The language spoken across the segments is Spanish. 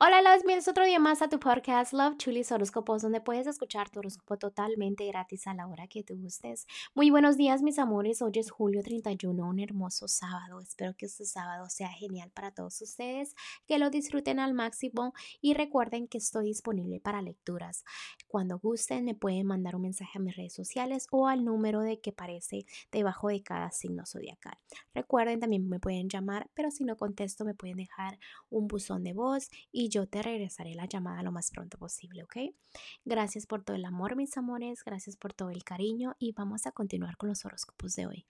Hola, las bienvenidos otro día más a tu podcast Love Chulis Horóscopos, donde puedes escuchar tu horóscopo totalmente gratis a la hora que te gustes. Muy buenos días, mis amores. Hoy es julio 31, un hermoso sábado. Espero que este sábado sea genial para todos ustedes, que lo disfruten al máximo y recuerden que estoy disponible para lecturas. Cuando gusten, me pueden mandar un mensaje a mis redes sociales o al número de que aparece debajo de cada signo zodiacal. Recuerden, también me pueden llamar, pero si no contesto, me pueden dejar un buzón de voz y yo te regresaré la llamada lo más pronto posible, ¿ok? Gracias por todo el amor, mis amores, gracias por todo el cariño y vamos a continuar con los horóscopos de hoy.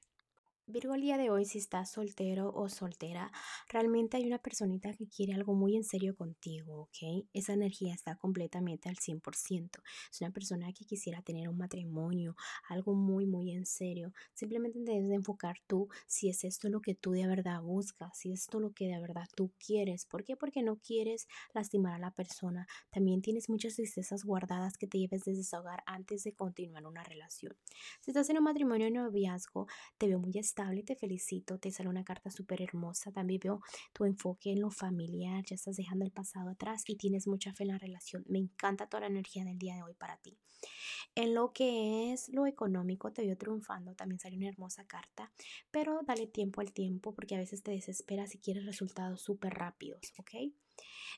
Virgo, el día de hoy, si estás soltero o soltera, realmente hay una personita que quiere algo muy en serio contigo, ¿ok? Esa energía está completamente al 100%. Es una persona que quisiera tener un matrimonio, algo muy, muy en serio. Simplemente debes de enfocar tú si es esto lo que tú de verdad buscas, si es esto lo que de verdad tú quieres. ¿Por qué? Porque no quieres lastimar a la persona. También tienes muchas tristezas guardadas que te lleves de desahogar antes de continuar una relación. Si estás en un matrimonio o noviazgo, te veo muy te felicito, te sale una carta súper hermosa, también veo tu enfoque en lo familiar, ya estás dejando el pasado atrás y tienes mucha fe en la relación. Me encanta toda la energía del día de hoy para ti. En lo que es lo económico, te veo triunfando, también sale una hermosa carta, pero dale tiempo al tiempo porque a veces te desesperas y quieres resultados súper rápidos, ¿ok?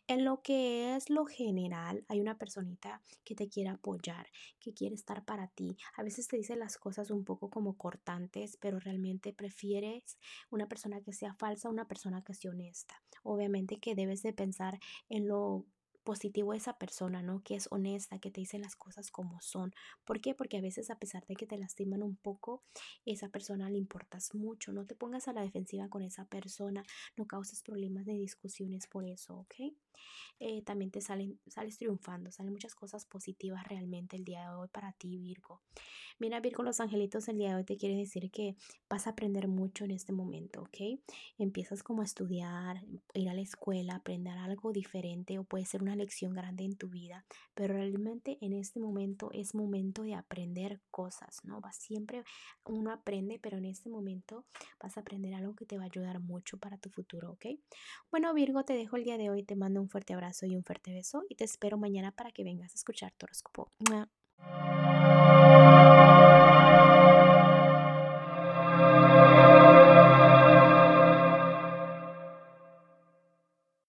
En lo que es lo general, hay una personita que te quiere apoyar, que quiere estar para ti. A veces te dice las cosas un poco como cortantes, pero realmente prefieres una persona que sea falsa, una persona que sea honesta. Obviamente que debes de pensar en lo positivo esa persona, ¿no? Que es honesta, que te dice las cosas como son. ¿Por qué? Porque a veces a pesar de que te lastiman un poco, esa persona le importas mucho. No te pongas a la defensiva con esa persona, no causes problemas de discusiones por eso, ¿ok? Eh, también te salen, sales triunfando, salen muchas cosas positivas realmente el día de hoy para ti, Virgo. Mira, Virgo, los angelitos el día de hoy te quieren decir que vas a aprender mucho en este momento, ¿ok? Empiezas como a estudiar, ir a la escuela, aprender algo diferente o puede ser una lección grande en tu vida, pero realmente en este momento es momento de aprender cosas, ¿no? Va siempre, uno aprende, pero en este momento vas a aprender algo que te va a ayudar mucho para tu futuro, ¿ok? Bueno, Virgo, te dejo el día de hoy, te mando fuerte abrazo y un fuerte beso y te espero mañana para que vengas a escuchar tu horóscopo.